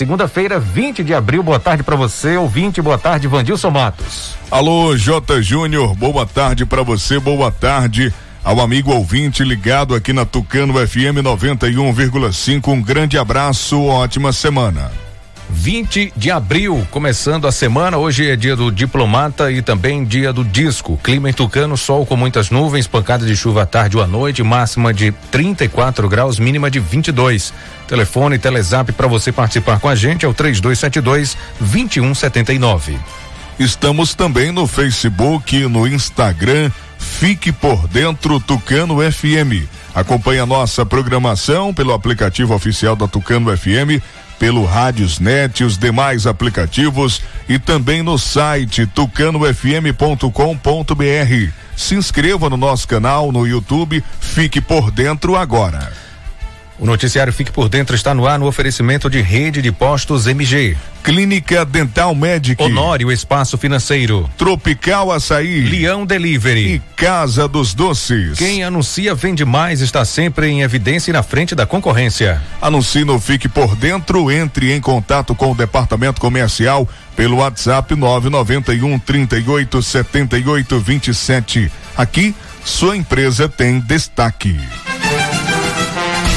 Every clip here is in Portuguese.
segunda-feira, 20 de abril. Boa tarde para você, ouvinte. Boa tarde, Vandilson Matos. Alô, J. Júnior. Boa tarde para você. Boa tarde ao amigo ouvinte ligado aqui na Tucano FM 91,5. Um grande abraço, ótima semana. 20 de abril, começando a semana. Hoje é dia do diplomata e também dia do disco. Clima em Tucano, sol com muitas nuvens, pancada de chuva à tarde ou à noite, máxima de 34 graus, mínima de 22. Telefone Telezap para você participar com a gente é o 3272 2179. Estamos também no Facebook, no Instagram. Fique por dentro Tucano FM. Acompanhe a nossa programação pelo aplicativo oficial da Tucano FM pelo Rádiosnet, os demais aplicativos e também no site tucanofm.com.br. Se inscreva no nosso canal no YouTube, fique por dentro agora. O noticiário Fique por Dentro está no ar no oferecimento de rede de postos MG. Clínica Dental Medic. Honório Espaço Financeiro. Tropical Açaí. Leão Delivery. E Casa dos Doces. Quem anuncia vende mais está sempre em evidência e na frente da concorrência. Anuncie no Fique por Dentro, entre em contato com o departamento comercial pelo WhatsApp 991 38 78 27. Aqui, sua empresa tem destaque.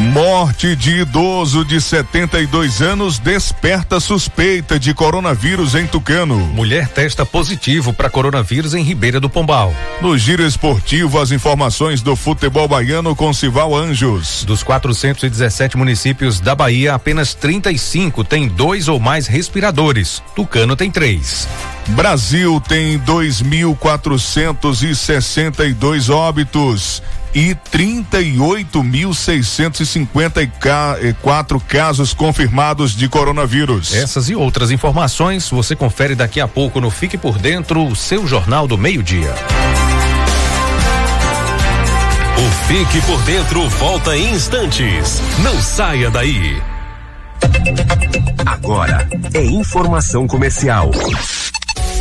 Morte de idoso de 72 anos desperta suspeita de coronavírus em Tucano. Mulher testa positivo para coronavírus em Ribeira do Pombal. No giro esportivo, as informações do futebol baiano com Sival Anjos. Dos 417 municípios da Bahia, apenas 35 têm dois ou mais respiradores. Tucano tem três. Brasil tem 2.462 óbitos e 38.654 casos confirmados de coronavírus. Essas e outras informações você confere daqui a pouco no Fique por Dentro, o seu Jornal do Meio-Dia. O Fique por Dentro volta em instantes. Não saia daí. Agora é informação comercial.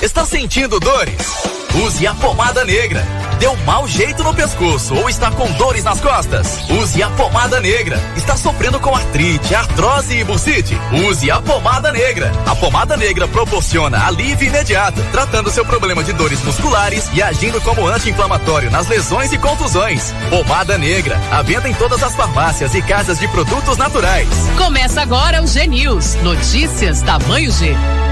Está sentindo dores? Use a pomada negra. Deu mau jeito no pescoço ou está com dores nas costas? Use a pomada negra. Está sofrendo com artrite, artrose e bursite? Use a pomada negra. A pomada negra proporciona alívio imediato, tratando seu problema de dores musculares e agindo como anti-inflamatório nas lesões e contusões. Pomada negra. A venda em todas as farmácias e casas de produtos naturais. Começa agora o G News. Notícias tamanho G.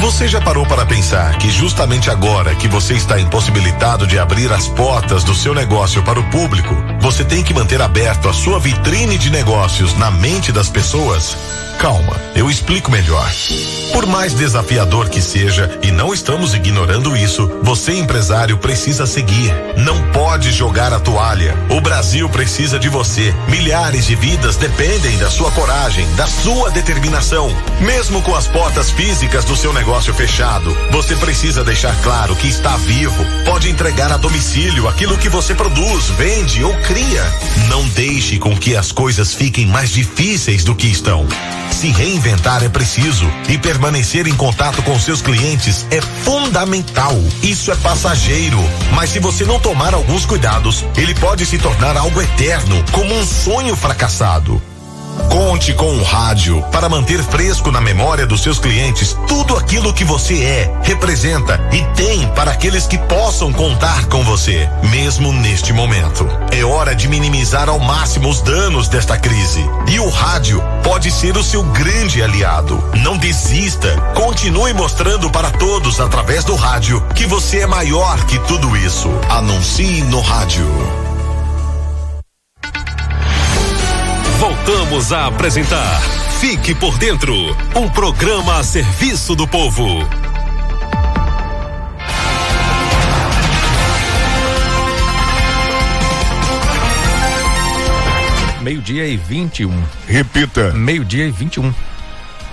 Você já parou para pensar que justamente agora que você está impossibilitado de abrir as portas do seu negócio para o público, você tem que manter aberto a sua vitrine de negócios na mente das pessoas? Calma, eu explico melhor. Por mais desafiador que seja, e não estamos ignorando isso, você empresário precisa seguir. Não pode jogar a toalha. O Brasil precisa de você. Milhares de vidas dependem da sua coragem, da sua determinação. Mesmo com as portas físicas do seu negócio fechado, você precisa deixar claro que está vivo. Pode entregar a domicílio aquilo que você produz, vende ou cria. Não deixe com que as coisas fiquem mais difíceis do que estão. Se reinventar é preciso e permanecer em contato com seus clientes é fundamental. Isso é passageiro, mas se você não tomar alguns cuidados, ele pode se tornar algo eterno, como um sonho fracassado. Conte com o rádio para manter fresco na memória dos seus clientes tudo aquilo que você é, representa e tem para aqueles que possam contar com você, mesmo neste momento. É hora de minimizar ao máximo os danos desta crise. E o rádio pode ser o seu grande aliado. Não desista. Continue mostrando para todos através do rádio que você é maior que tudo isso. Anuncie no rádio. Voltamos a apresentar Fique por Dentro um programa a serviço do povo. Meio-dia e 21. Repita. Meio-dia e 21.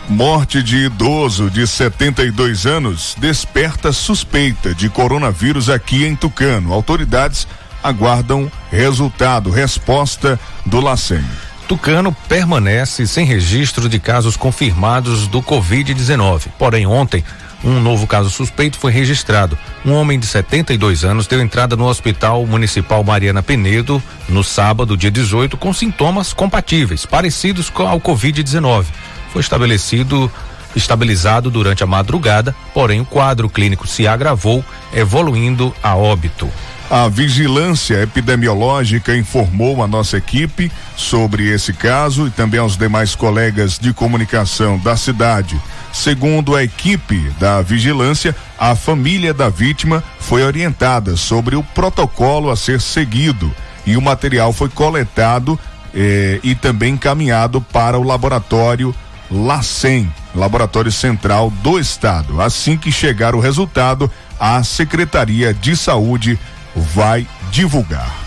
Morte de idoso de 72 anos desperta suspeita de coronavírus aqui em Tucano. Autoridades aguardam resultado, resposta do LACEN. Tucano permanece sem registro de casos confirmados do Covid-19. Porém, ontem, um novo caso suspeito foi registrado. Um homem de 72 anos deu entrada no Hospital Municipal Mariana Penedo no sábado, dia 18, com sintomas compatíveis, parecidos com ao Covid-19. Foi estabelecido estabilizado durante a madrugada, porém o quadro clínico se agravou, evoluindo a óbito. A vigilância epidemiológica informou a nossa equipe sobre esse caso e também aos demais colegas de comunicação da cidade. Segundo a equipe da vigilância, a família da vítima foi orientada sobre o protocolo a ser seguido e o material foi coletado eh, e também encaminhado para o laboratório LACEN, Laboratório Central do Estado. Assim que chegar o resultado, a Secretaria de Saúde vai divulgar.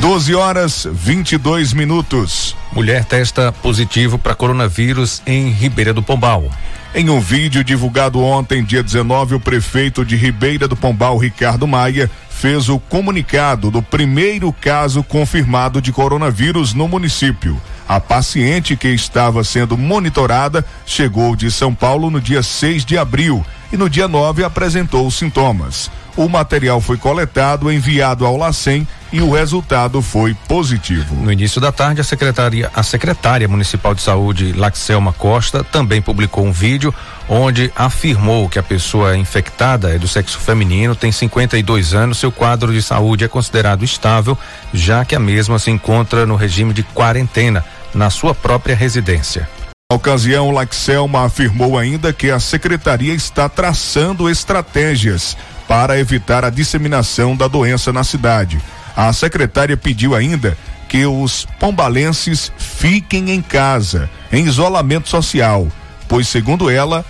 12 horas 22 minutos. Mulher testa positivo para coronavírus em Ribeira do Pombal. Em um vídeo divulgado ontem, dia 19, o prefeito de Ribeira do Pombal, Ricardo Maia, fez o comunicado do primeiro caso confirmado de coronavírus no município. A paciente que estava sendo monitorada chegou de São Paulo no dia 6 de abril e no dia 9 apresentou sintomas. O material foi coletado, enviado ao LACEN e o resultado foi positivo. No início da tarde, a secretaria, a secretária municipal de saúde, Laxelma Costa, também publicou um vídeo onde afirmou que a pessoa infectada é do sexo feminino, tem 52 anos, seu quadro de saúde é considerado estável, já que a mesma se encontra no regime de quarentena na sua própria residência. Na ocasião, Laxelma afirmou ainda que a secretaria está traçando estratégias para evitar a disseminação da doença na cidade. A secretária pediu ainda que os pombalenses fiquem em casa, em isolamento social, pois, segundo ela,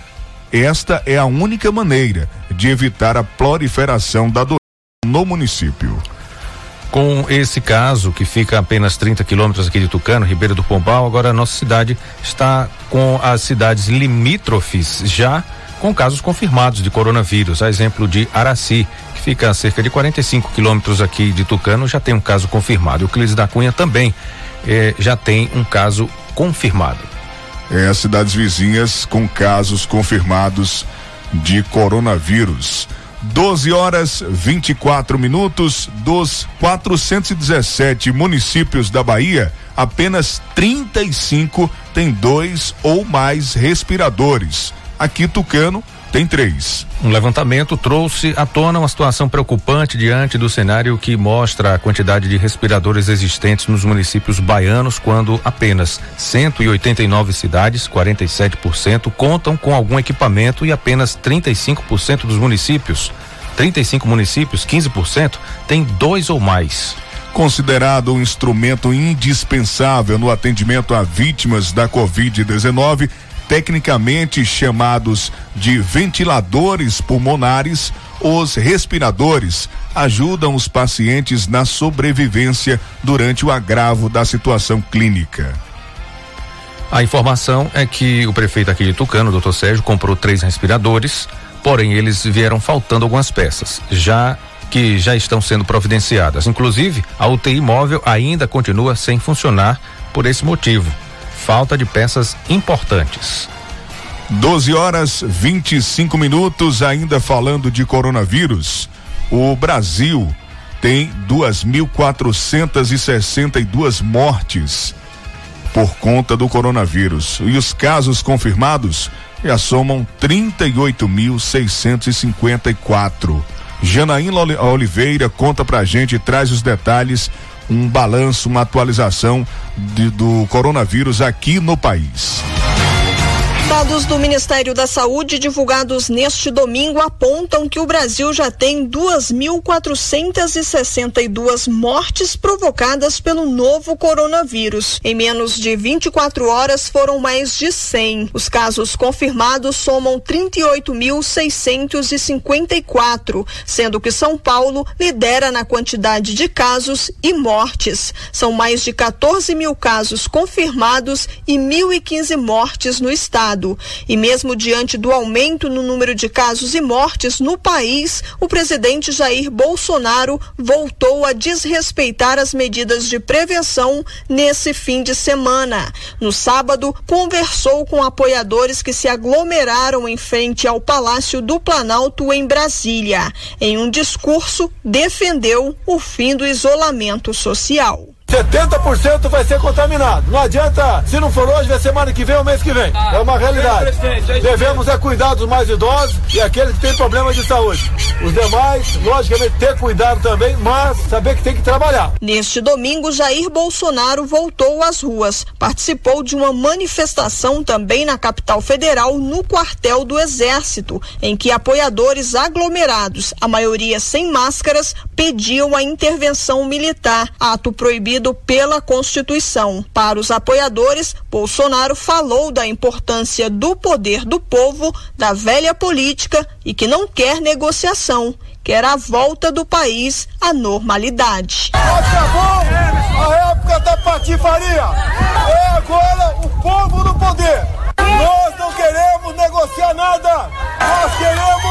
esta é a única maneira de evitar a proliferação da doença no município. Com esse caso, que fica a apenas 30 quilômetros aqui de Tucano, Ribeiro do Pombal, agora a nossa cidade está com as cidades limítrofes já com casos confirmados de coronavírus. A exemplo de Araci, que fica a cerca de 45 quilômetros aqui de Tucano, já tem um caso confirmado. O Euclides da Cunha também eh, já tem um caso confirmado. É, as cidades vizinhas com casos confirmados de coronavírus. 12 horas 24 minutos dos 417 municípios da Bahia, apenas 35 têm dois ou mais respiradores. Aqui Tucano tem três. Um levantamento trouxe à tona uma situação preocupante diante do cenário que mostra a quantidade de respiradores existentes nos municípios baianos, quando apenas 189 cidades, 47%, contam com algum equipamento e apenas 35% dos municípios, 35 municípios, 15%, têm dois ou mais. Considerado um instrumento indispensável no atendimento a vítimas da Covid-19, tecnicamente chamados de ventiladores pulmonares, os respiradores ajudam os pacientes na sobrevivência durante o agravo da situação clínica. A informação é que o prefeito aqui de Tucano, doutor Sérgio, comprou três respiradores, porém eles vieram faltando algumas peças, já que já estão sendo providenciadas. Inclusive, a UTI móvel ainda continua sem funcionar por esse motivo. Falta de peças importantes. 12 horas 25 minutos, ainda falando de coronavírus. O Brasil tem 2.462 mortes por conta do coronavírus. E os casos confirmados já somam 38.654. Janaína Oliveira conta pra gente, traz os detalhes, um balanço, uma atualização de, do coronavírus aqui no país. Dados do Ministério da Saúde divulgados neste domingo apontam que o Brasil já tem 2.462 mortes provocadas pelo novo coronavírus. Em menos de 24 horas foram mais de 100. Os casos confirmados somam 38.654, sendo que São Paulo lidera na quantidade de casos e mortes. São mais de 14 mil casos confirmados e 1.015 mortes no estado estado. E mesmo diante do aumento no número de casos e mortes no país, o presidente Jair Bolsonaro voltou a desrespeitar as medidas de prevenção nesse fim de semana. No sábado, conversou com apoiadores que se aglomeraram em frente ao Palácio do Planalto em Brasília. Em um discurso, defendeu o fim do isolamento social. 70% vai ser contaminado. Não adianta, se não for hoje, vai semana que vem ou mês que vem. Ah, é uma realidade. Devemos é cuidar dos mais idosos e aqueles que têm problemas de saúde. Os demais, logicamente, ter cuidado também, mas saber que tem que trabalhar. Neste domingo, Jair Bolsonaro voltou às ruas. Participou de uma manifestação também na capital federal, no quartel do Exército, em que apoiadores aglomerados, a maioria sem máscaras, pediam a intervenção militar. Ato proibido pela Constituição. Para os apoiadores, Bolsonaro falou da importância do poder do povo, da velha política e que não quer negociação, quer a volta do país à normalidade. Acabou a época da patifaria. É agora o povo no poder. Nós não queremos negociar nada. Nós queremos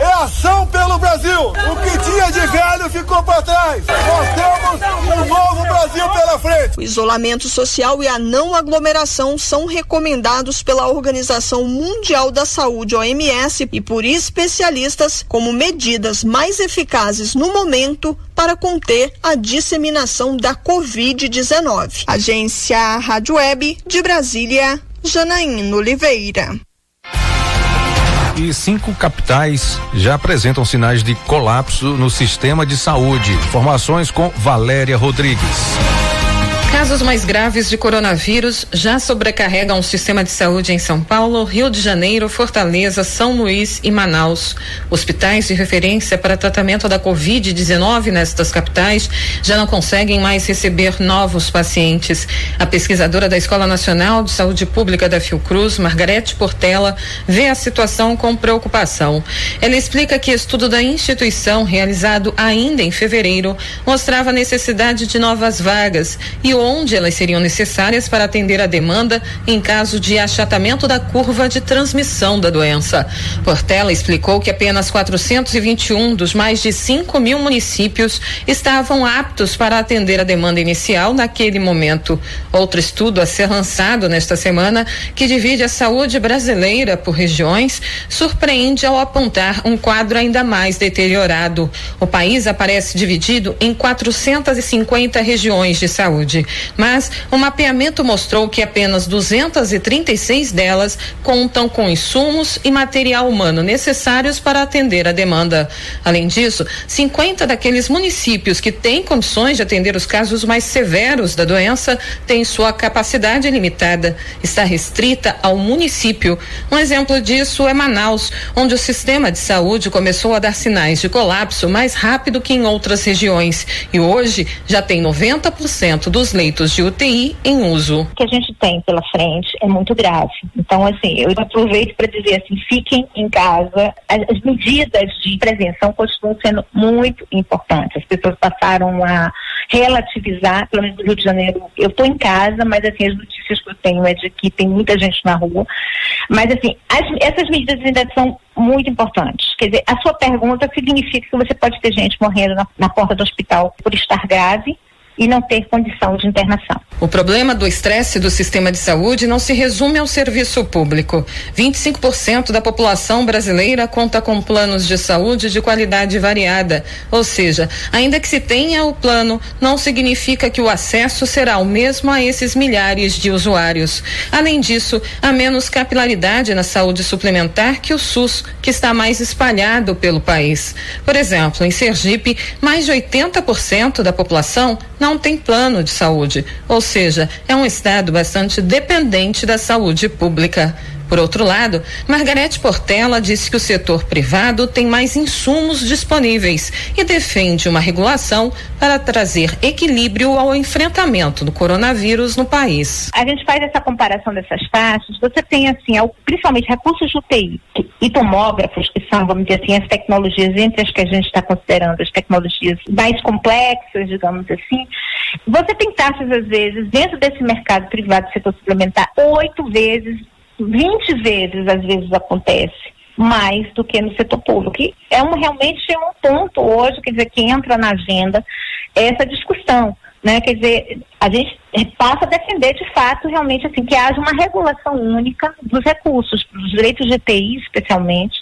é ação pelo Brasil. O que tinha de velho ficou para trás. Nós temos um novo Brasil pela frente. O isolamento social e a não aglomeração são recomendados pela Organização Mundial da Saúde, OMS, e por especialistas como medidas mais eficazes no momento para conter a disseminação da Covid-19. Agência Rádio Web de Brasília, Janaína Oliveira. E cinco capitais já apresentam sinais de colapso no sistema de saúde. Informações com Valéria Rodrigues. Casos mais graves de coronavírus já sobrecarregam o sistema de saúde em São Paulo, Rio de Janeiro, Fortaleza, São Luís e Manaus. Hospitais de referência para tratamento da Covid-19 nestas capitais já não conseguem mais receber novos pacientes. A pesquisadora da Escola Nacional de Saúde Pública da Fiocruz, Margarete Portela, vê a situação com preocupação. Ela explica que estudo da instituição, realizado ainda em fevereiro, mostrava a necessidade de novas vagas e onde elas seriam necessárias para atender a demanda em caso de achatamento da curva de transmissão da doença. Portela explicou que apenas 421 dos mais de 5 mil municípios estavam aptos para atender a demanda inicial naquele momento. Outro estudo a ser lançado nesta semana, que divide a saúde brasileira por regiões, surpreende ao apontar um quadro ainda mais deteriorado. O país aparece dividido em 450 regiões de saúde. Mas o mapeamento mostrou que apenas 236 delas contam com insumos e material humano necessários para atender a demanda. Além disso, 50 daqueles municípios que têm condições de atender os casos mais severos da doença têm sua capacidade limitada, está restrita ao município. Um exemplo disso é Manaus, onde o sistema de saúde começou a dar sinais de colapso mais rápido que em outras regiões e hoje já tem 90% dos leitos de UTI em uso. O que a gente tem pela frente é muito grave. Então, assim, eu aproveito para dizer assim, fiquem em casa. As, as medidas de prevenção continuam sendo muito importantes. As pessoas passaram a relativizar, pelo menos no Rio de Janeiro, eu estou em casa, mas assim, as notícias que eu tenho é de que tem muita gente na rua. Mas assim, as, essas medidas ainda são muito importantes. Quer dizer, a sua pergunta significa que você pode ter gente morrendo na, na porta do hospital por estar grave, e não ter condição de internação. O problema do estresse do sistema de saúde não se resume ao serviço público. 25% da população brasileira conta com planos de saúde de qualidade variada, ou seja, ainda que se tenha o plano, não significa que o acesso será o mesmo a esses milhares de usuários. Além disso, há menos capilaridade na saúde suplementar que o SUS, que está mais espalhado pelo país. Por exemplo, em Sergipe, mais de 80% da população não não tem plano de saúde, ou seja, é um estado bastante dependente da saúde pública. Por outro lado, Margarete Portela disse que o setor privado tem mais insumos disponíveis e defende uma regulação para trazer equilíbrio ao enfrentamento do coronavírus no país. A gente faz essa comparação dessas taxas, você tem assim, principalmente recursos de UTI e tomógrafos, que são, vamos dizer assim, as tecnologias entre as que a gente está considerando as tecnologias mais complexas, digamos assim. Você tem taxas, às vezes, dentro desse mercado privado do setor suplementar, oito vezes 20 vezes, às vezes, acontece mais do que no setor público. Que é um, realmente é um ponto hoje, quer dizer, que entra na agenda essa discussão. Né? Quer dizer, a gente passa a defender de fato realmente assim que haja uma regulação única dos recursos, dos direitos de TI especialmente,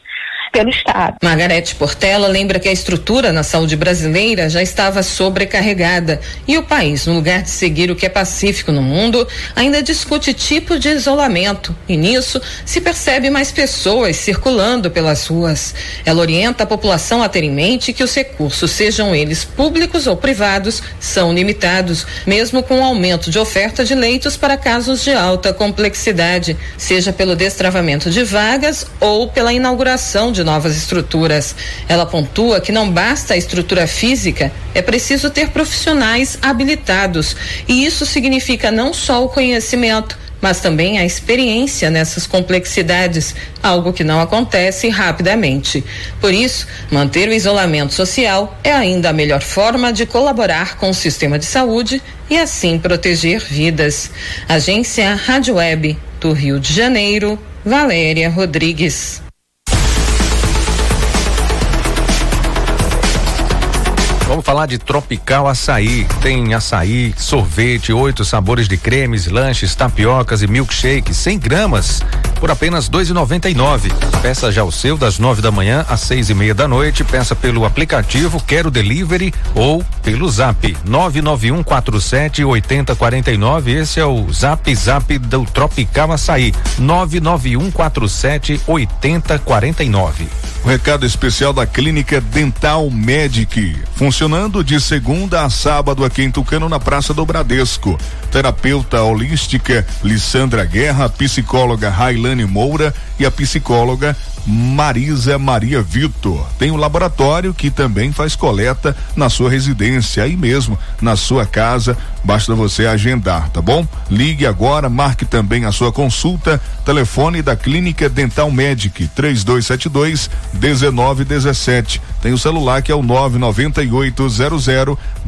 pelo Estado. Margarete Portela lembra que a estrutura na saúde brasileira já estava sobrecarregada e o país, no lugar de seguir o que é pacífico no mundo, ainda discute tipo de isolamento e nisso se percebe mais pessoas circulando pelas ruas. Ela orienta a população a ter em mente que os recursos, sejam eles públicos ou privados, são limitados, mesmo com o aumento de oferta de leitos para casos de alta complexidade, seja pelo destravamento de vagas ou pela inauguração de de novas estruturas. Ela pontua que não basta a estrutura física, é preciso ter profissionais habilitados. E isso significa não só o conhecimento, mas também a experiência nessas complexidades, algo que não acontece rapidamente. Por isso, manter o isolamento social é ainda a melhor forma de colaborar com o sistema de saúde e assim proteger vidas. Agência Rádio Web do Rio de Janeiro, Valéria Rodrigues. Vamos falar de Tropical Açaí. Tem açaí, sorvete, oito sabores de cremes, lanches, tapiocas e milkshake, 100 gramas, por apenas dois e noventa e nove. Peça já o seu das nove da manhã às seis e meia da noite. Peça pelo aplicativo Quero Delivery ou pelo Zap nove nove um quatro sete oitenta quarenta e nove. Esse é o Zap Zap do Tropical Açaí nove nove um quatro sete oitenta quarenta e nove. O recado especial da Clínica Dental Medic. Funcionando de segunda a sábado aqui em Tucano, na Praça do Bradesco. Terapeuta holística Lissandra Guerra, psicóloga Railane Moura e a psicóloga Marisa Maria Vitor. Tem um laboratório que também faz coleta na sua residência, aí mesmo, na sua casa. Basta você agendar, tá bom? Ligue agora, marque também a sua consulta. Telefone da Clínica Dental Medic 3272 1917. Tem o celular que é o 99800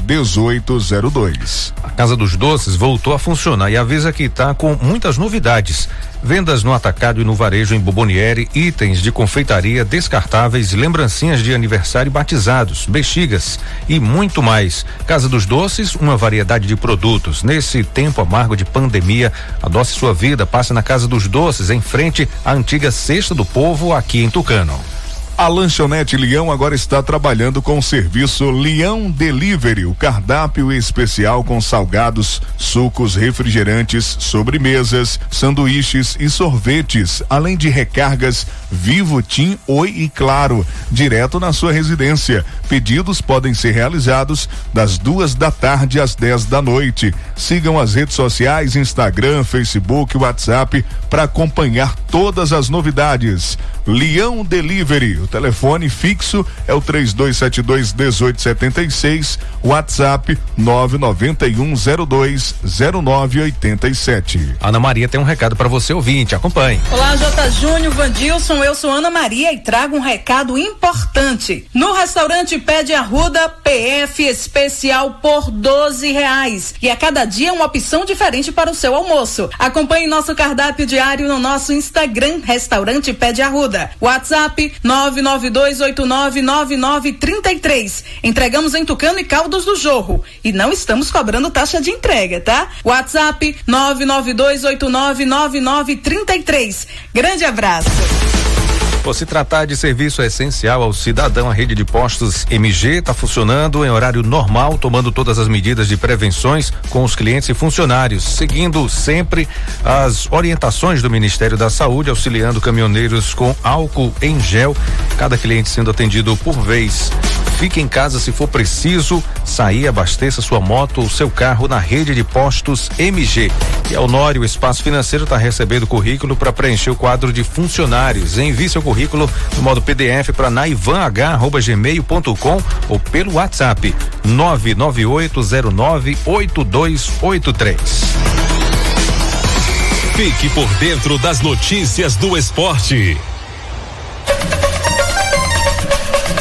1802. A Casa dos Doces voltou a funcionar e avisa que está com muitas novidades. Vendas no atacado e no varejo em Bobonieri, itens de confeitaria descartáveis, lembrancinhas de aniversário batizados, bexigas e muito mais. Casa dos Doces, uma variedade de produtos. Nesse tempo amargo de pandemia, adoce sua vida, passe na Casa dos Doces, em frente à antiga Cesta do Povo, aqui em Tucano. A lanchonete Leão agora está trabalhando com o serviço Leão Delivery, o cardápio especial com salgados, sucos, refrigerantes, sobremesas, sanduíches e sorvetes, além de recargas Vivo, Tim, Oi e Claro, direto na sua residência. Pedidos podem ser realizados das duas da tarde às 10 da noite. Sigam as redes sociais, Instagram, Facebook, WhatsApp para acompanhar todas as novidades. Leão Delivery. O telefone fixo é o 3272 1876, WhatsApp 991020987. Ana Maria tem um recado para você ouvinte, acompanhe. Olá, Jota, Júnior Vandilson, eu sou Ana Maria e trago um recado importante. No restaurante Pede Arruda PF especial por 12 reais e a cada dia uma opção diferente para o seu almoço. Acompanhe nosso cardápio diário no nosso Instagram, restaurante Pede Arruda. 30. WhatsApp 992899933. Entregamos em Tucano e Caldos do Jorro e não estamos cobrando taxa de entrega, tá? WhatsApp 992899933. Grande abraço. Por se tratar de serviço essencial ao cidadão, a rede de postos MG está funcionando em horário normal, tomando todas as medidas de prevenções com os clientes e funcionários, seguindo sempre as orientações do Ministério da Saúde, auxiliando caminhoneiros com álcool em gel, cada cliente sendo atendido por vez. Fique em casa se for preciso, sair, abasteça sua moto ou seu carro na rede de postos MG. E a Honório Espaço Financeiro está recebendo currículo para preencher o quadro de funcionários. Envie seu currículo no modo PDF para naivanh@gmail.com ou pelo WhatsApp 998098283. Fique por dentro das notícias do esporte.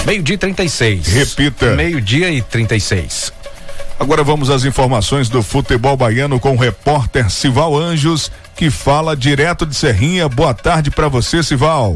Meio-dia e 36. Repita. Meio-dia e 36. Agora vamos às informações do futebol baiano com o repórter Sival Anjos, que fala direto de Serrinha. Boa tarde para você, Sival.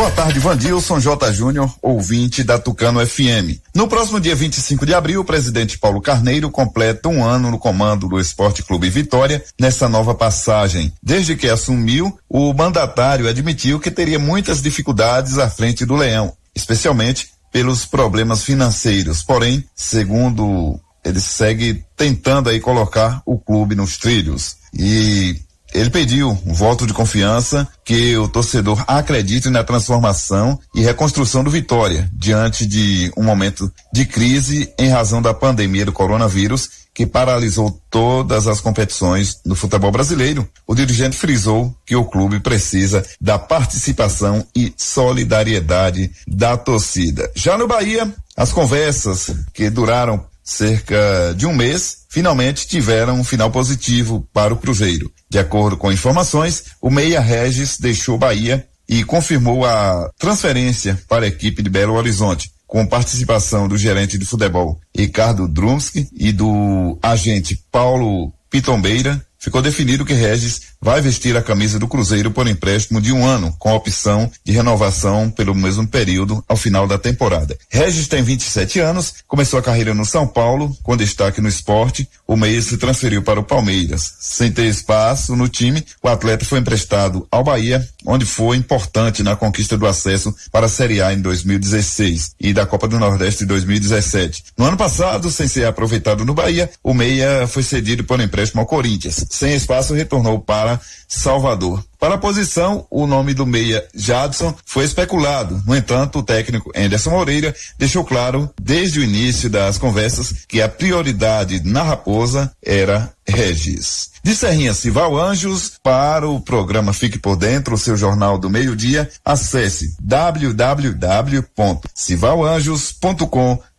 Boa tarde, Vandilson J. Júnior, ouvinte da Tucano FM. No próximo dia 25 de abril, o presidente Paulo Carneiro completa um ano no comando do Esporte Clube Vitória nessa nova passagem. Desde que assumiu, o mandatário admitiu que teria muitas dificuldades à frente do Leão, especialmente pelos problemas financeiros. Porém, segundo ele segue tentando aí colocar o clube nos trilhos. E ele pediu um voto de confiança que o torcedor acredite na transformação e reconstrução do Vitória diante de um momento de crise em razão da pandemia do coronavírus que paralisou todas as competições no futebol brasileiro. O dirigente frisou que o clube precisa da participação e solidariedade da torcida. Já no Bahia, as conversas que duraram cerca de um mês, finalmente tiveram um final positivo para o Cruzeiro. De acordo com informações, o Meia Regis deixou Bahia e confirmou a transferência para a equipe de Belo Horizonte, com participação do gerente de futebol Ricardo Drumski e do agente Paulo Pitombeira, ficou definido que Regis vai vestir a camisa do Cruzeiro por empréstimo de um ano, com opção de renovação pelo mesmo período ao final da temporada. Regis tem 27 anos, começou a carreira no São Paulo, com destaque no esporte. O meia se transferiu para o Palmeiras. Sem ter espaço no time, o atleta foi emprestado ao Bahia, onde foi importante na conquista do acesso para a Série A em 2016 e da Copa do Nordeste em 2017. No ano passado, sem ser aproveitado no Bahia, o meia foi cedido por empréstimo ao Corinthians. Sem espaço, retornou para Salvador. Para a posição, o nome do meia Jadson foi especulado. No entanto, o técnico Anderson Moreira deixou claro desde o início das conversas que a prioridade na Raposa era Regis. De Serrinha Cival Anjos para o programa Fique por Dentro, o seu jornal do meio-dia, acesse www.civalanjos.com.br.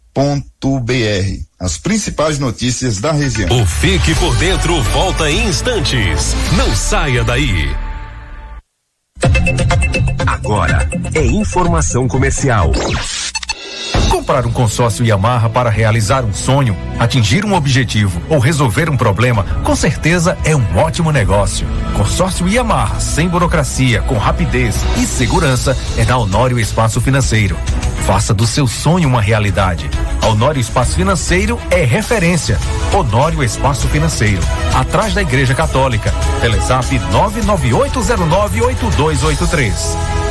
As principais notícias da região. O Fique por Dentro volta em instantes. Não saia daí. Agora é informação comercial. Comprar um consórcio Yamaha para realizar um sonho, atingir um objetivo ou resolver um problema, com certeza é um ótimo negócio. Consórcio Yamaha, sem burocracia, com rapidez e segurança, é da Honório Espaço Financeiro. Faça do seu sonho uma realidade. Honório Espaço Financeiro é referência. Honório Espaço Financeiro, atrás da Igreja Católica. Telezap 998098283.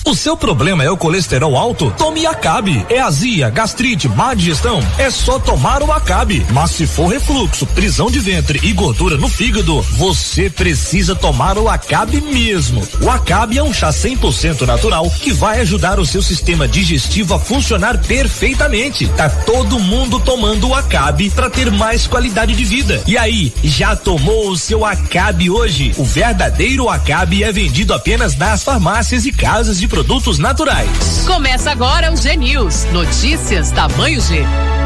O seu problema é o colesterol alto? Tome Acabe. É azia, gastrite, má digestão? É só tomar o Acabe. Mas se for refluxo, prisão de ventre e gordura no fígado, você precisa tomar o Acabe mesmo. O Acabe é um chá 100% natural que vai ajudar o seu sistema digestivo a funcionar perfeitamente. Tá todo mundo tomando o Acabe para ter mais qualidade de vida. E aí, já tomou o seu Acabe hoje? O verdadeiro Acabe é vendido apenas nas farmácias e casas de produtos naturais. Começa agora o G News. Notícias tamanho G.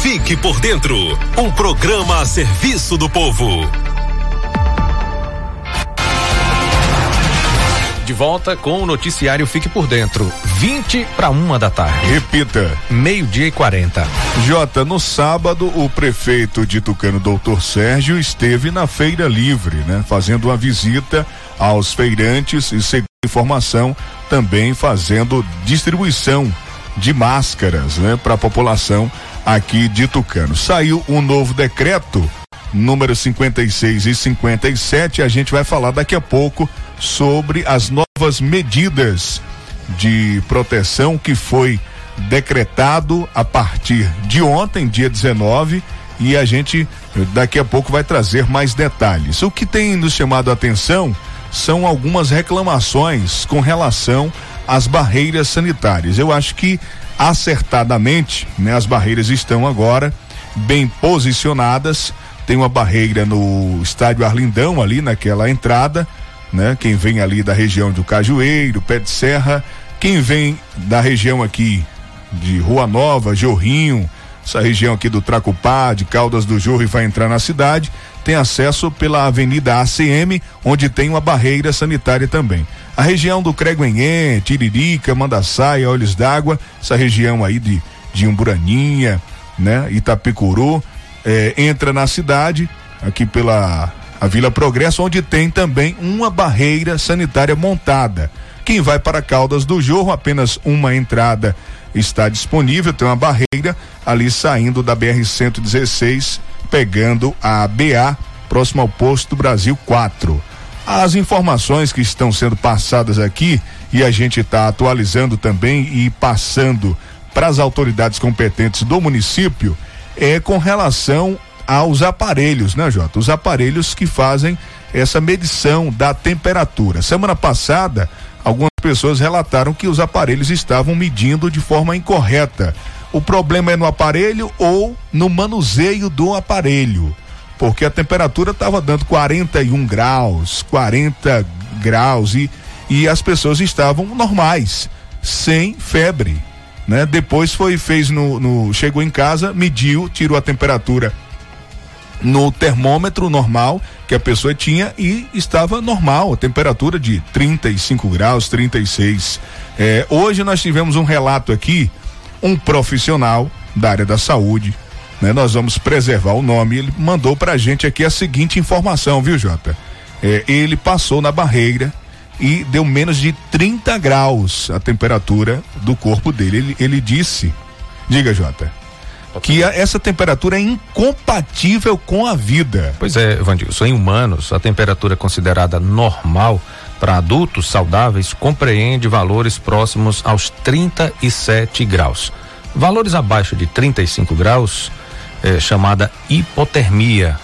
Fique por Dentro um programa a serviço do povo. De volta com o noticiário Fique por Dentro. 20 para uma da tarde. Repita. Meio-dia e 40. Jota, no sábado, o prefeito de Tucano, doutor Sérgio, esteve na Feira Livre, né? Fazendo uma visita aos feirantes e, segundo informação, também fazendo distribuição de máscaras, né? Para a população aqui de Tucano. Saiu um novo decreto, número 56 e 57. A gente vai falar daqui a pouco sobre as novas medidas de proteção que foi decretado a partir de ontem, dia 19, e a gente daqui a pouco vai trazer mais detalhes. O que tem nos chamado a atenção são algumas reclamações com relação às barreiras sanitárias. Eu acho que acertadamente, né, as barreiras estão agora bem posicionadas. Tem uma barreira no estádio Arlindão ali naquela entrada, né? Quem vem ali da região do Cajueiro, Pé de Serra, quem vem da região aqui de Rua Nova, Jorrinho, essa região aqui do Tracupá, de Caldas do Jorro e vai entrar na cidade, tem acesso pela Avenida ACM, onde tem uma barreira sanitária também. A região do Creguenhê, Tiririca, Mandaçaia, Olhos d'Água, essa região aí de, de Umburaninha, né? Itapicuru, eh, entra na cidade, aqui pela a Vila Progresso, onde tem também uma barreira sanitária montada. Quem vai para Caldas do Jorro, apenas uma entrada está disponível, tem uma barreira ali saindo da BR 116, pegando a BA, próximo ao posto Brasil 4. As informações que estão sendo passadas aqui e a gente está atualizando também e passando para as autoridades competentes do município é com relação aos aparelhos, né, Jota? Os aparelhos que fazem essa medição da temperatura. Semana passada, algumas pessoas relataram que os aparelhos estavam medindo de forma incorreta. O problema é no aparelho ou no manuseio do aparelho, porque a temperatura estava dando 41 graus, 40 graus e, e as pessoas estavam normais, sem febre. Né? Depois foi fez no, no chegou em casa, mediu, tirou a temperatura no termômetro normal que a pessoa tinha e estava normal, a temperatura de 35 graus, 36. É, hoje nós tivemos um relato aqui, um profissional da área da saúde, né? Nós vamos preservar o nome, ele mandou pra gente aqui a seguinte informação, viu, Jota? É, ele passou na barreira e deu menos de 30 graus a temperatura do corpo dele. Ele, ele disse, diga, Jota que a, essa temperatura é incompatível com a vida. Pois é, Vandilson, em humanos, a temperatura considerada normal para adultos saudáveis compreende valores próximos aos 37 graus. Valores abaixo de 35 graus é chamada hipotermia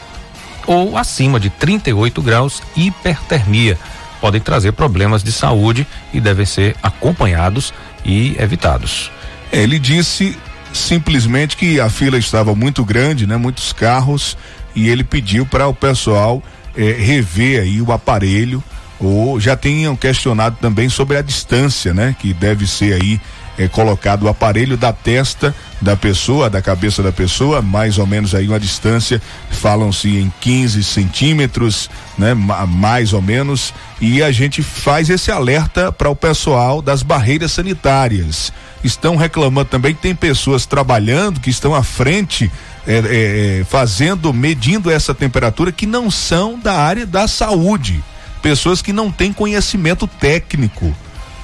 ou acima de 38 graus hipertermia podem trazer problemas de saúde e devem ser acompanhados e evitados. Ele disse simplesmente que a fila estava muito grande, né? Muitos carros e ele pediu para o pessoal eh, rever aí o aparelho ou já tenham questionado também sobre a distância, né? Que deve ser aí é, colocado o aparelho da testa da pessoa, da cabeça da pessoa, mais ou menos aí uma distância, falam-se em 15 centímetros, né? Mais ou menos, e a gente faz esse alerta para o pessoal das barreiras sanitárias. Estão reclamando também que tem pessoas trabalhando que estão à frente é, é, é fazendo, medindo essa temperatura que não são da área da saúde. Pessoas que não têm conhecimento técnico,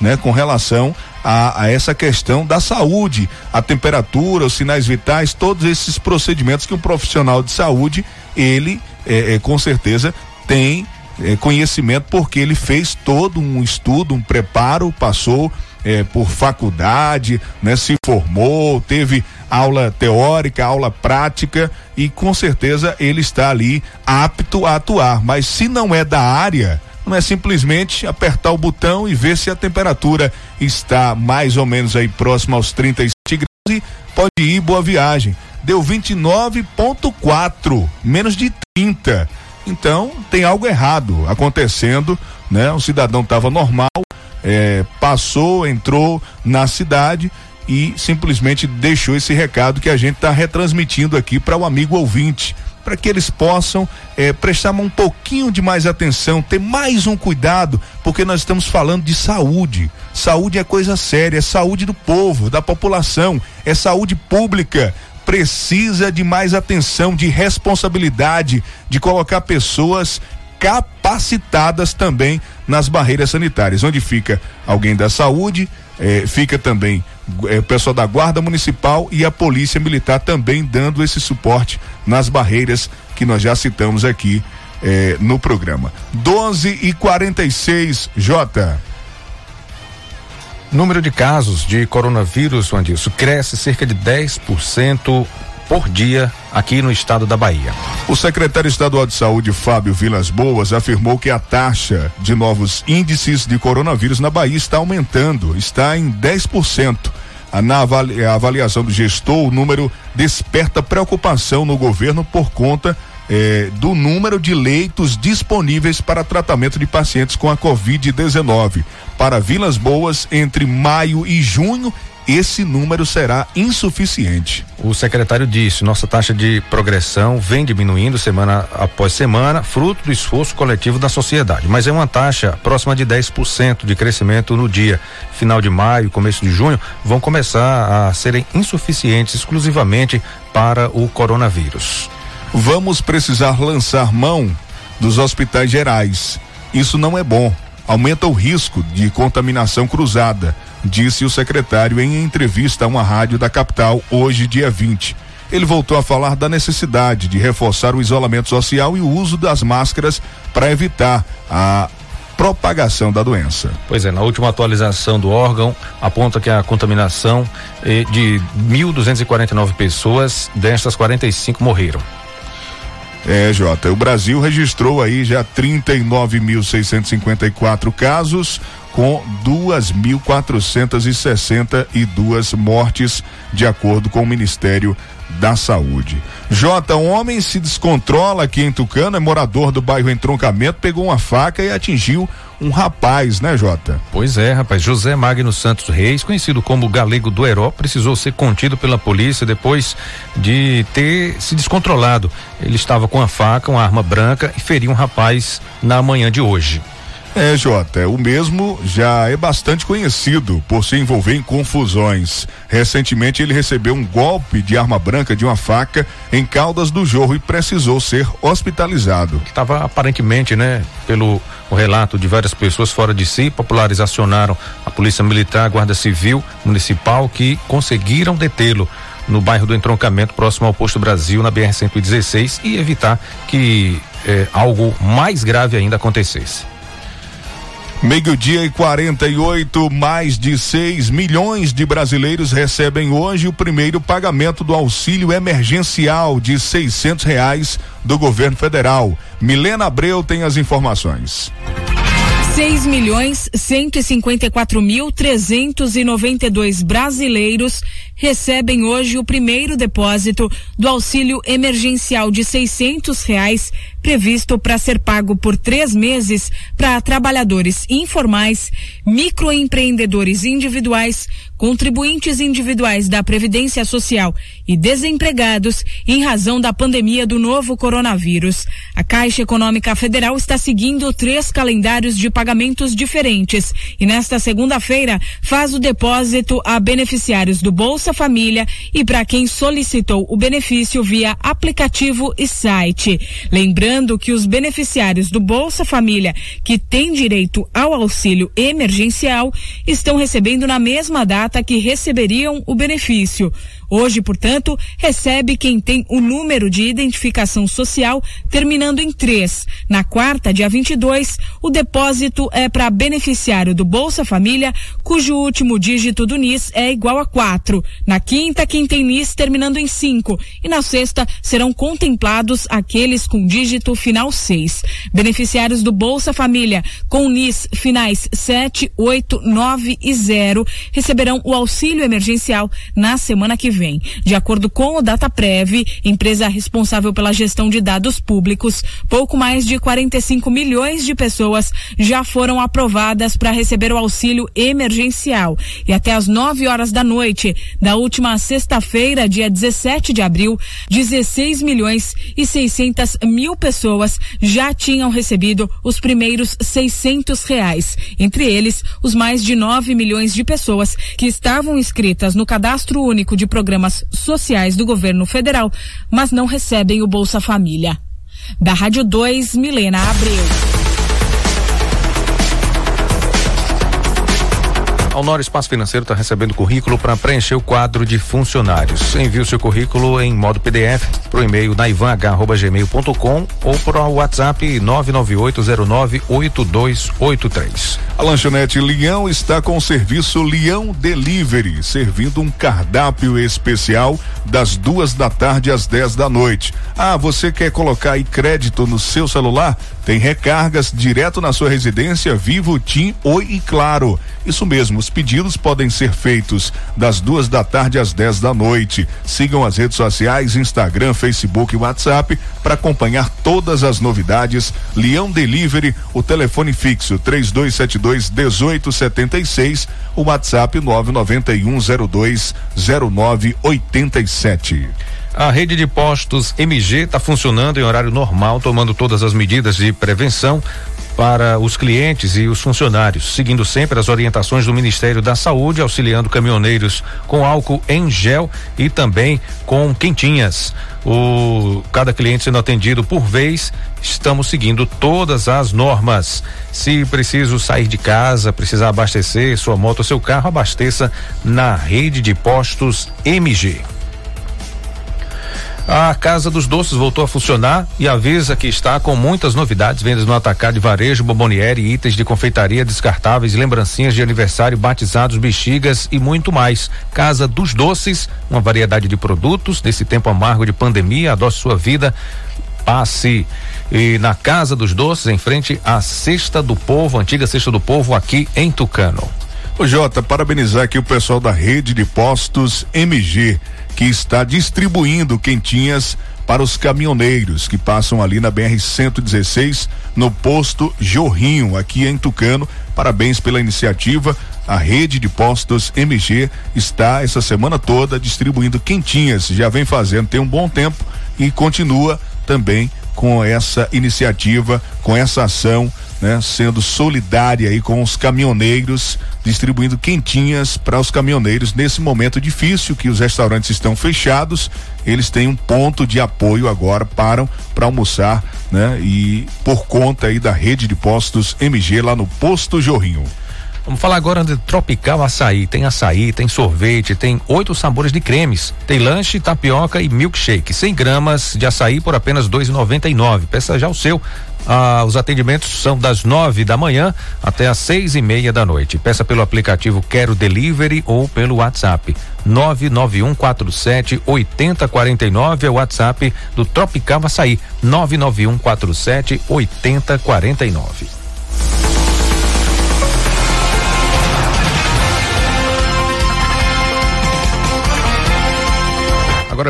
né, com relação a, a, essa questão da saúde, a temperatura, os sinais vitais, todos esses procedimentos que um profissional de saúde, ele é, é, com certeza tem é, conhecimento porque ele fez todo um estudo, um preparo, passou é, por faculdade, né, se formou, teve aula teórica, aula prática e com certeza ele está ali apto a atuar. Mas se não é da área, não é simplesmente apertar o botão e ver se a temperatura está mais ou menos aí próximo aos 37 graus e pode ir, boa viagem. Deu 29,4, menos de 30. Então tem algo errado acontecendo, né? O cidadão estava normal, é, passou, entrou na cidade e simplesmente deixou esse recado que a gente está retransmitindo aqui para o amigo ouvinte para que eles possam é, prestar um pouquinho de mais atenção, ter mais um cuidado, porque nós estamos falando de saúde. Saúde é coisa séria, é saúde do povo, da população, é saúde pública. Precisa de mais atenção, de responsabilidade, de colocar pessoas capacitadas também nas barreiras sanitárias, onde fica alguém da saúde, eh, fica também o pessoal da Guarda Municipal e a Polícia Militar também dando esse suporte nas barreiras que nós já citamos aqui é, no programa. 12 e 46 J. Número de casos de coronavírus, Wandilson, cresce cerca de 10% por dia aqui no estado da Bahia. O secretário estadual de saúde, Fábio Vilas Boas, afirmou que a taxa de novos índices de coronavírus na Bahia está aumentando, está em 10%. Na avaliação do gestor, o número desperta preocupação no governo por conta eh, do número de leitos disponíveis para tratamento de pacientes com a Covid-19. Para Vilas Boas, entre maio e junho, esse número será insuficiente. O secretário disse: nossa taxa de progressão vem diminuindo semana após semana, fruto do esforço coletivo da sociedade, mas é uma taxa próxima de 10% de crescimento no dia. Final de maio, começo de junho, vão começar a serem insuficientes exclusivamente para o coronavírus. Vamos precisar lançar mão dos hospitais gerais. Isso não é bom. Aumenta o risco de contaminação cruzada disse o secretário em entrevista a uma rádio da capital hoje, dia 20. Ele voltou a falar da necessidade de reforçar o isolamento social e o uso das máscaras para evitar a propagação da doença. Pois é, na última atualização do órgão aponta que a contaminação eh, de 1.249 pessoas, destas 45 morreram. É, Jota, o Brasil registrou aí já 39.654 casos, com 2.462 mortes, de acordo com o Ministério da Saúde. Jota, um homem se descontrola aqui em Tucano, é morador do bairro Entroncamento, pegou uma faca e atingiu um rapaz, né, Jota? Pois é, rapaz. José Magno Santos Reis, conhecido como Galego do Heró, precisou ser contido pela polícia depois de ter se descontrolado. Ele estava com a faca, uma arma branca e feriu um rapaz na manhã de hoje. É, Jota, o mesmo já é bastante conhecido por se envolver em confusões. Recentemente ele recebeu um golpe de arma branca de uma faca em Caldas do Jorro e precisou ser hospitalizado. Estava aparentemente, né, pelo relato de várias pessoas fora de si, populares acionaram a Polícia Militar, a Guarda Civil Municipal que conseguiram detê-lo no bairro do Entroncamento, próximo ao Posto Brasil, na BR-116, e evitar que eh, algo mais grave ainda acontecesse. Meio-dia e 48, mais de 6 milhões de brasileiros recebem hoje o primeiro pagamento do auxílio emergencial de 600 reais do governo federal. Milena Abreu tem as informações. 6 milhões 154 mil 392 brasileiros recebem hoje o primeiro depósito do auxílio emergencial de 600 reais previsto para ser pago por três meses para trabalhadores informais, microempreendedores individuais, contribuintes individuais da Previdência Social e desempregados em razão da pandemia do novo coronavírus. A Caixa Econômica Federal está seguindo três calendários de pagamentos diferentes e nesta segunda-feira faz o depósito a beneficiários do Bolsa Família e para quem solicitou o benefício via aplicativo e site. Lembrando que os beneficiários do Bolsa Família que têm direito ao auxílio emergencial estão recebendo na mesma data data que receberiam o benefício. Hoje, portanto, recebe quem tem o número de identificação social terminando em 3. Na quarta, dia 22, o depósito é para beneficiário do Bolsa Família, cujo último dígito do NIS é igual a 4. Na quinta, quem tem NIS terminando em 5. E na sexta, serão contemplados aqueles com dígito final 6. Beneficiários do Bolsa Família com NIS finais 7, 8, 9 e 0 receberão o auxílio emergencial na semana que vem vem. De acordo com o Dataprev, empresa responsável pela gestão de dados públicos, pouco mais de 45 milhões de pessoas já foram aprovadas para receber o auxílio emergencial. E até às 9 horas da noite da última sexta-feira, dia 17 de abril, 16 milhões e 600 mil pessoas já tinham recebido os primeiros 600 reais. Entre eles, os mais de 9 milhões de pessoas que estavam inscritas no Cadastro Único de Programas programas sociais do governo federal, mas não recebem o Bolsa Família. Da Rádio 2, Milena Abreu. Honor Espaço Financeiro está recebendo currículo para preencher o quadro de funcionários. Envie o seu currículo em modo PDF para o e-mail naivanh.gmail.com ou para o WhatsApp 998098283. A lanchonete Leão está com o serviço Leão Delivery, servindo um cardápio especial das duas da tarde às 10 da noite. Ah, você quer colocar aí crédito no seu celular? Tem recargas direto na sua residência, Vivo, Tim, Oi e Claro. Isso mesmo, os pedidos podem ser feitos das duas da tarde às 10 da noite. Sigam as redes sociais, Instagram, Facebook e WhatsApp para acompanhar todas as novidades. Leão Delivery, o telefone fixo 3272 1876, o WhatsApp 99102 0987. A rede de postos MG está funcionando em horário normal, tomando todas as medidas de prevenção para os clientes e os funcionários, seguindo sempre as orientações do Ministério da Saúde, auxiliando caminhoneiros com álcool em gel e também com quentinhas. O cada cliente sendo atendido por vez, estamos seguindo todas as normas. Se preciso sair de casa, precisar abastecer sua moto ou seu carro, abasteça na rede de postos MG. A Casa dos Doces voltou a funcionar e avisa que está com muitas novidades, vendas no atacado de varejo, bomboniere, itens de confeitaria descartáveis, lembrancinhas de aniversário, batizados, bexigas e muito mais. Casa dos Doces, uma variedade de produtos nesse tempo amargo de pandemia, adoce sua vida. Passe e na Casa dos Doces, em frente à Cesta do Povo, antiga Cesta do Povo, aqui em Tucano. Ô Jota, parabenizar aqui o pessoal da rede de postos MG que está distribuindo quentinhas para os caminhoneiros que passam ali na BR 116 no posto Jorrinho, aqui em Tucano. Parabéns pela iniciativa. A rede de postos MG está essa semana toda distribuindo quentinhas. Já vem fazendo tem um bom tempo e continua também com essa iniciativa, com essa ação, né, sendo solidária aí com os caminhoneiros distribuindo quentinhas para os caminhoneiros nesse momento difícil que os restaurantes estão fechados. Eles têm um ponto de apoio agora, param para almoçar, né? E por conta aí da rede de postos MG lá no Posto Jorrinho. Vamos falar agora de Tropical Açaí. Tem açaí, tem sorvete, tem oito sabores de cremes. Tem lanche, tapioca e milkshake. 100 gramas de açaí por apenas R$ 2,99. Peça já o seu ah, os atendimentos são das nove da manhã até às seis e meia da noite. Peça pelo aplicativo Quero Delivery ou pelo WhatsApp. 99147 8049 é o WhatsApp do Tropical Açaí. 99147 8049.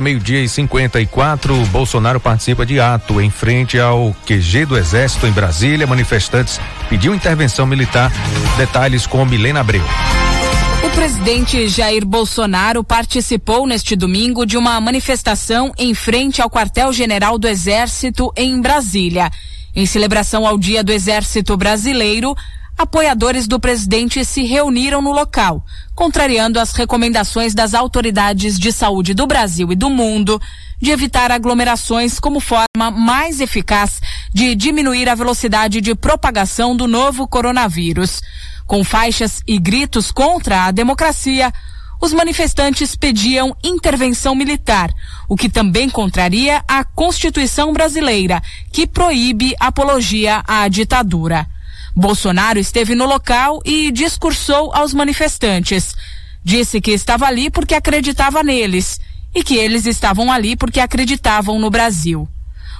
Agora meio-dia e 54, Bolsonaro participa de ato em frente ao QG do Exército em Brasília. Manifestantes pediu intervenção militar. Detalhes com Milena Abreu. O presidente Jair Bolsonaro participou neste domingo de uma manifestação em frente ao quartel-general do Exército em Brasília. Em celebração ao Dia do Exército Brasileiro, apoiadores do presidente se reuniram no local, contrariando as recomendações das autoridades de saúde do Brasil e do mundo de evitar aglomerações como forma mais eficaz de diminuir a velocidade de propagação do novo coronavírus. Com faixas e gritos contra a democracia, os manifestantes pediam intervenção militar, o que também contraria a Constituição brasileira, que proíbe apologia à ditadura. Bolsonaro esteve no local e discursou aos manifestantes. Disse que estava ali porque acreditava neles e que eles estavam ali porque acreditavam no Brasil.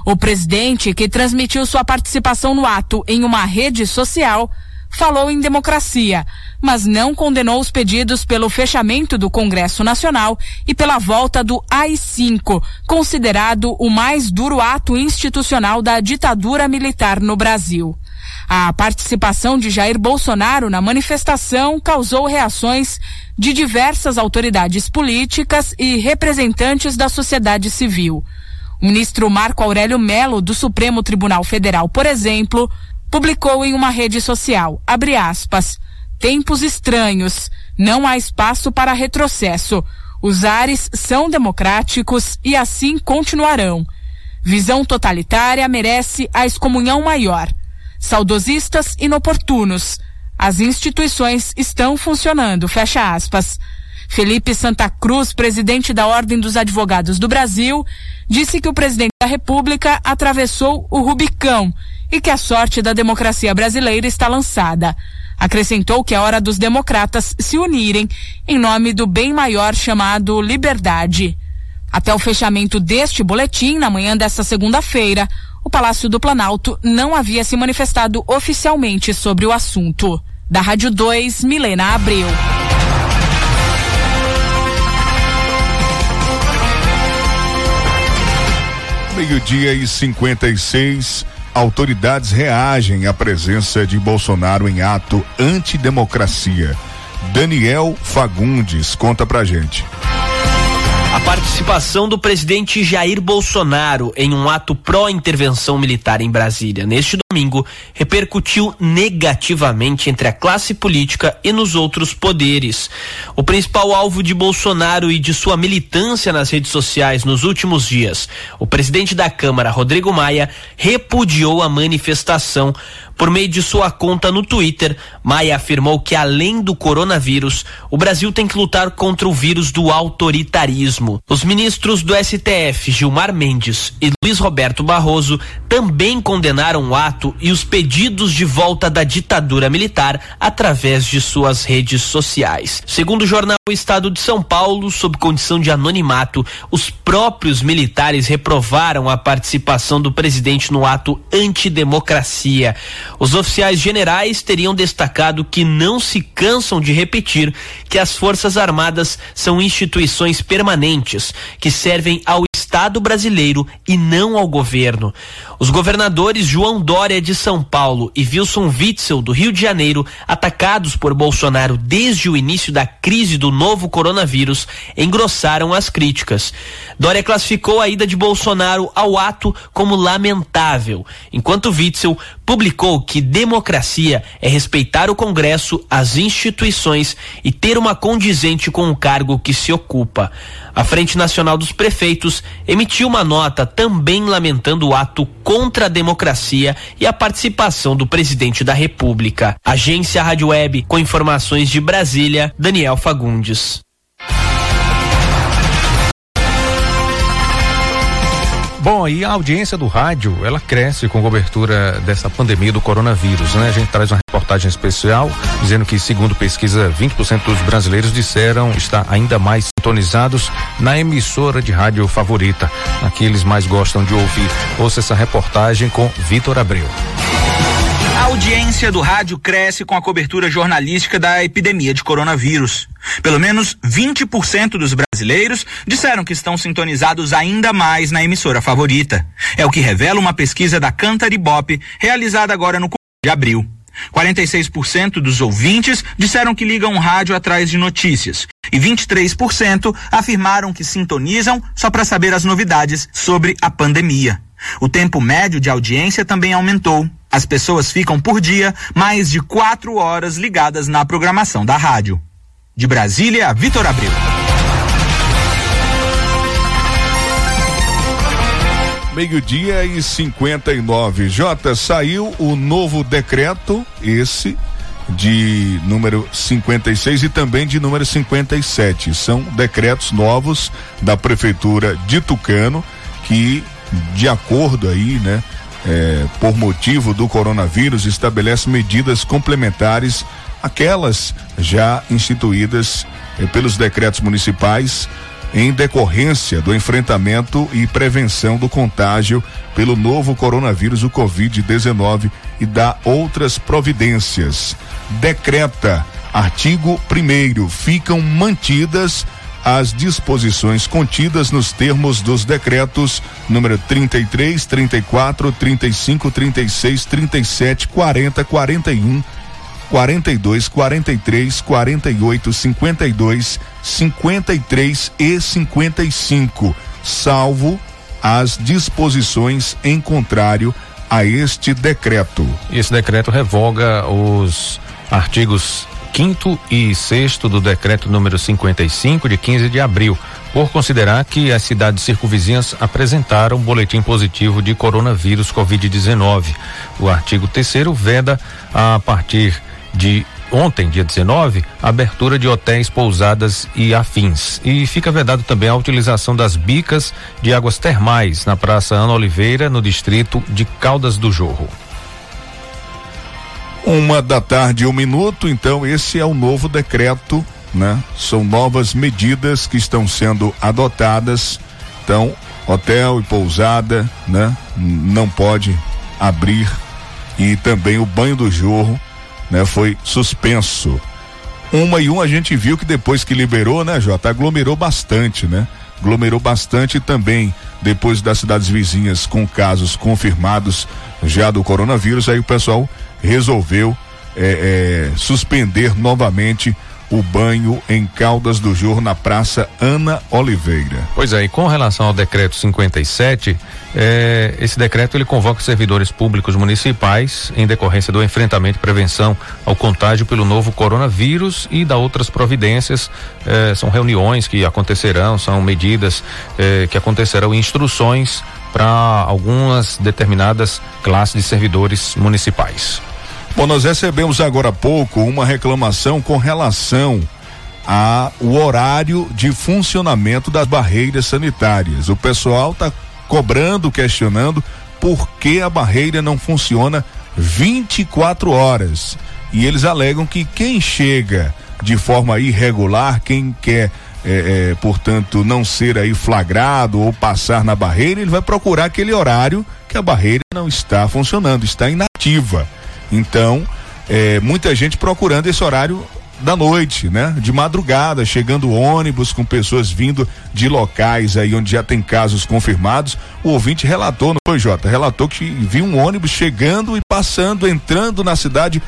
O presidente, que transmitiu sua participação no ato em uma rede social, falou em democracia, mas não condenou os pedidos pelo fechamento do Congresso Nacional e pela volta do AI-5, considerado o mais duro ato institucional da ditadura militar no Brasil. A participação de Jair Bolsonaro na manifestação causou reações de diversas autoridades políticas e representantes da sociedade civil. O ministro Marco Aurélio Melo, do Supremo Tribunal Federal, por exemplo, publicou em uma rede social, abre aspas, tempos estranhos, não há espaço para retrocesso. Os ares são democráticos e assim continuarão. Visão totalitária merece a excomunhão maior saudosistas inoportunos. As instituições estão funcionando, fecha aspas. Felipe Santa Cruz, presidente da Ordem dos Advogados do Brasil, disse que o presidente da República atravessou o Rubicão e que a sorte da democracia brasileira está lançada. Acrescentou que é hora dos democratas se unirem em nome do bem maior chamado liberdade. Até o fechamento deste boletim, na manhã desta segunda-feira, o Palácio do Planalto não havia se manifestado oficialmente sobre o assunto. Da Rádio 2, Milena Abreu. Meio-dia e 56. Autoridades reagem à presença de Bolsonaro em ato antidemocracia. Daniel Fagundes conta pra gente. A participação do presidente Jair Bolsonaro em um ato pró-intervenção militar em Brasília neste domingo repercutiu negativamente entre a classe política e nos outros poderes. O principal alvo de Bolsonaro e de sua militância nas redes sociais nos últimos dias, o presidente da Câmara, Rodrigo Maia, repudiou a manifestação, por meio de sua conta no Twitter, Maia afirmou que além do coronavírus, o Brasil tem que lutar contra o vírus do autoritarismo. Os ministros do STF, Gilmar Mendes e Luiz Roberto Barroso, também condenaram o ato e os pedidos de volta da ditadura militar através de suas redes sociais. Segundo o jornal Estado de São Paulo, sob condição de anonimato, os próprios militares reprovaram a participação do presidente no ato antidemocracia. Os oficiais generais teriam destacado que não se cansam de repetir que as Forças Armadas são instituições permanentes que servem ao Estado brasileiro e não ao governo. Os governadores João Dória de São Paulo e Wilson Witzel do Rio de Janeiro, atacados por Bolsonaro desde o início da crise do novo coronavírus, engrossaram as críticas. Dória classificou a ida de Bolsonaro ao ato como lamentável, enquanto Witzel publicou que democracia é respeitar o Congresso, as instituições e ter uma condizente com o cargo que se ocupa. A Frente Nacional dos Prefeitos emitiu uma nota também lamentando o ato contra a democracia e a participação do presidente da República. Agência Rádio Web, com informações de Brasília, Daniel Fagundes. Bom, e a audiência do rádio, ela cresce com cobertura dessa pandemia do coronavírus, né? A gente traz uma reportagem especial dizendo que, segundo pesquisa, 20% dos brasileiros disseram estar ainda mais sintonizados na emissora de rádio favorita, na que eles mais gostam de ouvir. Ouça essa reportagem com Vitor Abreu. A audiência do rádio cresce com a cobertura jornalística da epidemia de coronavírus. Pelo menos 20% dos brasileiros disseram que estão sintonizados ainda mais na emissora favorita. É o que revela uma pesquisa da Cantar Bop, realizada agora no de abril. 46% dos ouvintes disseram que ligam rádio atrás de notícias e 23% afirmaram que sintonizam só para saber as novidades sobre a pandemia. O tempo médio de audiência também aumentou. As pessoas ficam por dia mais de quatro horas ligadas na programação da rádio. De Brasília, Vitor Abreu. Meio-dia e 59. Jota, saiu o novo decreto, esse de número 56 e também de número 57. São decretos novos da prefeitura de Tucano que, de acordo aí, né, é, por motivo do coronavírus, estabelece medidas complementares aquelas já instituídas eh, pelos decretos municipais em decorrência do enfrentamento e prevenção do contágio pelo novo coronavírus, o Covid-19, e dá outras providências. Decreta, artigo 1 ficam mantidas as disposições contidas nos termos dos decretos número 33, 34, 35, 36, 37, 40, 41 42, 43, 48, 52, 53 e 55, salvo as disposições em contrário a este decreto. Esse decreto revoga os artigos 5 e 6 do decreto número 55 de 15 de abril, por considerar que as cidades circunvizinhas apresentaram um boletim positivo de coronavírus COVID-19. O artigo 3 veda a partir de ontem, dia 19, abertura de hotéis, pousadas e afins. E fica vedado também a utilização das bicas de águas termais na Praça Ana Oliveira, no distrito de Caldas do Jorro. Uma da tarde, um minuto, então esse é o novo decreto, né? São novas medidas que estão sendo adotadas. Então, hotel e pousada, né? Não pode abrir e também o banho do jorro né, foi suspenso. Uma e um a gente viu que depois que liberou, né, Jota, aglomerou bastante, né? Aglomerou bastante também depois das cidades vizinhas com casos confirmados já do coronavírus, aí o pessoal resolveu é, é, suspender novamente o banho em Caldas do Jorro na Praça Ana Oliveira. Pois é, e com relação ao decreto 57, eh, esse decreto ele convoca servidores públicos municipais em decorrência do enfrentamento e prevenção ao contágio pelo novo coronavírus e da outras providências. Eh, são reuniões que acontecerão, são medidas eh, que acontecerão, instruções para algumas determinadas classes de servidores municipais. Bom, nós recebemos agora há pouco uma reclamação com relação a o horário de funcionamento das barreiras sanitárias. O pessoal está cobrando, questionando por que a barreira não funciona 24 horas. E eles alegam que quem chega de forma irregular, quem quer, é, é, portanto, não ser aí flagrado ou passar na barreira, ele vai procurar aquele horário que a barreira não está funcionando, está inativa. Então, é, muita gente procurando esse horário da noite, né? De madrugada, chegando ônibus com pessoas vindo de locais aí onde já tem casos confirmados. O ouvinte relatou, foi, Jota? Relatou que viu um ônibus chegando e passando, entrando na cidade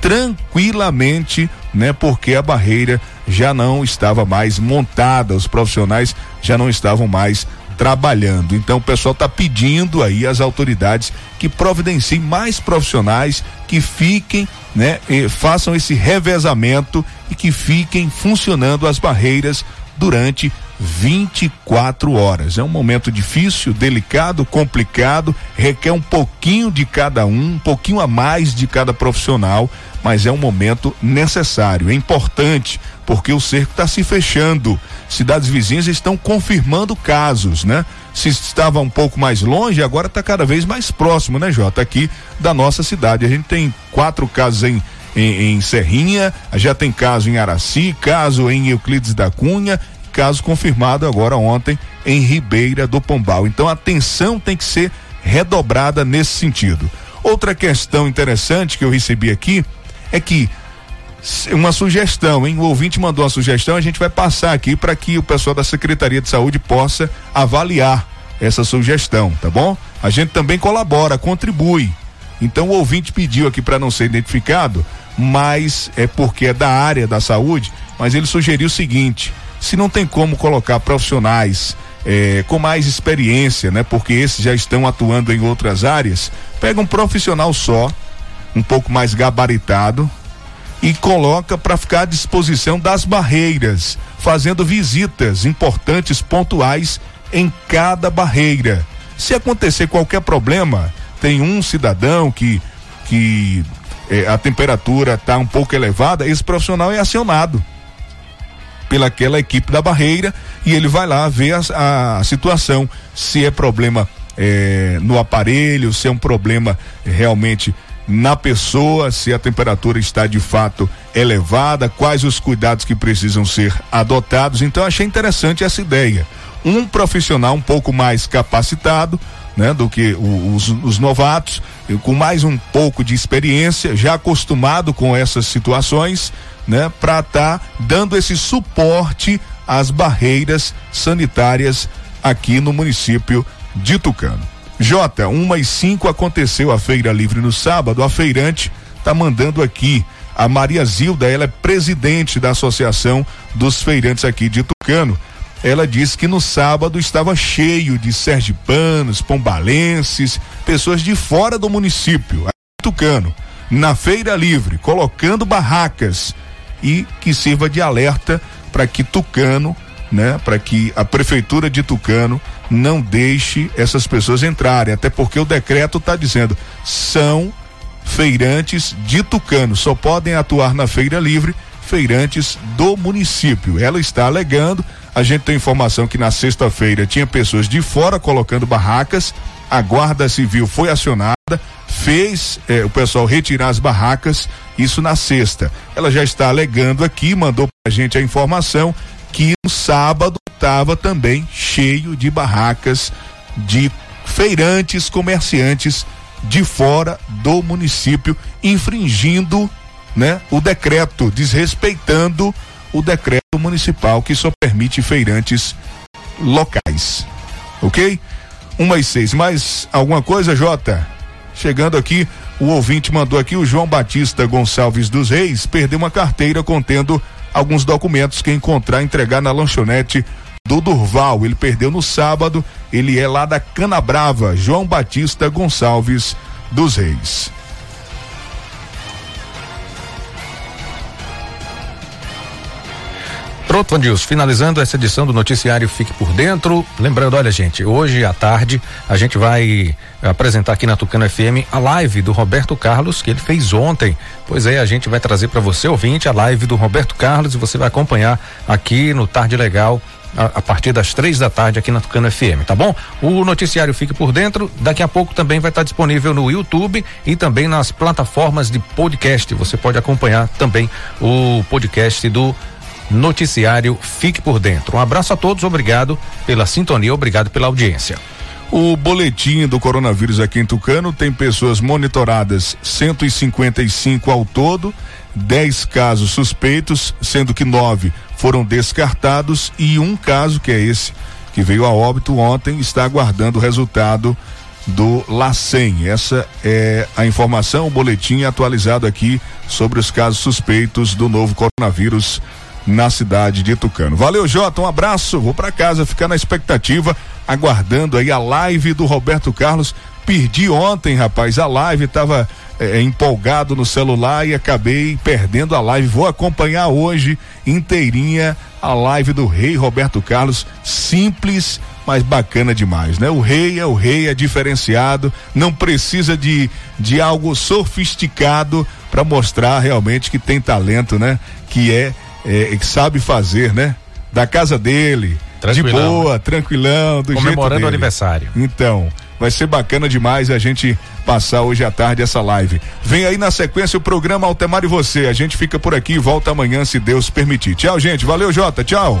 tranquilamente, né? Porque a barreira já não estava mais montada, os profissionais já não estavam mais trabalhando. Então o pessoal está pedindo aí às autoridades que providenciem mais profissionais que fiquem, né, façam esse revezamento e que fiquem funcionando as barreiras durante 24 horas. É um momento difícil, delicado, complicado, requer um pouquinho de cada um, um pouquinho a mais de cada profissional, mas é um momento necessário, é importante, porque o cerco está se fechando. Cidades vizinhas estão confirmando casos, né? Se estava um pouco mais longe, agora está cada vez mais próximo, né, Jota? Aqui da nossa cidade. A gente tem quatro casos em, em, em Serrinha, já tem caso em Araci, caso em Euclides da Cunha caso confirmado agora ontem em Ribeira do Pombal. Então a atenção tem que ser redobrada nesse sentido. Outra questão interessante que eu recebi aqui é que uma sugestão, hein? O ouvinte mandou uma sugestão, a gente vai passar aqui para que o pessoal da Secretaria de Saúde possa avaliar essa sugestão, tá bom? A gente também colabora, contribui. Então o ouvinte pediu aqui para não ser identificado, mas é porque é da área da saúde, mas ele sugeriu o seguinte: se não tem como colocar profissionais é, com mais experiência, né? Porque esses já estão atuando em outras áreas, pega um profissional só, um pouco mais gabaritado, e coloca para ficar à disposição das barreiras, fazendo visitas importantes pontuais em cada barreira. Se acontecer qualquer problema, tem um cidadão que que eh, a temperatura está um pouco elevada, esse profissional é acionado pelaquela equipe da barreira e ele vai lá ver a, a situação, se é problema eh, no aparelho, se é um problema eh, realmente na pessoa, se a temperatura está de fato elevada, quais os cuidados que precisam ser adotados. Então achei interessante essa ideia. Um profissional um pouco mais capacitado, né, do que os, os novatos, com mais um pouco de experiência, já acostumado com essas situações, né, para estar tá dando esse suporte às barreiras sanitárias aqui no município de Tucano. J, uma e cinco aconteceu a feira livre no sábado. A feirante tá mandando aqui. A Maria Zilda, ela é presidente da Associação dos Feirantes aqui de Tucano. Ela disse que no sábado estava cheio de sergipanos, pombalenses, pessoas de fora do município, Tucano, na feira livre, colocando barracas e que sirva de alerta para que Tucano, né, para que a prefeitura de Tucano não deixe essas pessoas entrarem, até porque o decreto está dizendo são feirantes de Tucano, só podem atuar na feira livre feirantes do município. Ela está alegando, a gente tem informação que na sexta-feira tinha pessoas de fora colocando barracas, a Guarda Civil foi acionada, fez eh, o pessoal retirar as barracas, isso na sexta. Ela já está alegando aqui, mandou pra gente a informação que no sábado estava também cheio de barracas de feirantes, comerciantes de fora do município, infringindo, né, o decreto, desrespeitando o decreto municipal que só permite feirantes locais. OK? Uma e seis. Mais alguma coisa, Jota? Chegando aqui, o ouvinte mandou aqui o João Batista Gonçalves dos Reis perdeu uma carteira contendo alguns documentos que encontrar entregar na lanchonete do Durval. Ele perdeu no sábado. Ele é lá da Canabrava, João Batista Gonçalves dos Reis. Pronto, Vandilson, finalizando essa edição do noticiário Fique por Dentro. Lembrando, olha, gente, hoje à tarde a gente vai apresentar aqui na Tucano FM a live do Roberto Carlos que ele fez ontem. Pois é, a gente vai trazer para você, ouvinte, a live do Roberto Carlos e você vai acompanhar aqui no Tarde Legal a, partir das três da tarde aqui na Tucano FM, tá bom? O noticiário Fique por Dentro, daqui a pouco também vai estar disponível no YouTube e também nas plataformas de podcast. Você pode acompanhar também o podcast do noticiário Fique por Dentro. Um abraço a todos, obrigado pela sintonia, obrigado pela audiência. O boletim do coronavírus aqui em Tucano tem pessoas monitoradas 155 ao todo, 10 casos suspeitos, sendo que nove foram descartados e um caso, que é esse que veio a óbito ontem, está aguardando o resultado do LACEN. Essa é a informação, o boletim atualizado aqui sobre os casos suspeitos do novo coronavírus na cidade de Tucano. Valeu, Jota, um abraço. Vou para casa ficar na expectativa, aguardando aí a live do Roberto Carlos. Perdi ontem, rapaz, a live tava é, empolgado no celular e acabei perdendo a live. Vou acompanhar hoje inteirinha a live do Rei Roberto Carlos, simples, mas bacana demais, né? O rei é o rei, é diferenciado, não precisa de, de algo sofisticado para mostrar realmente que tem talento, né? Que é é, que sabe fazer, né? Da casa dele, de boa, tranquilão, do Comemorando o aniversário. Então, vai ser bacana demais a gente passar hoje à tarde essa live. Vem aí na sequência o programa Altemar e você. A gente fica por aqui e volta amanhã, se Deus permitir. Tchau, gente. Valeu, Jota. Tchau.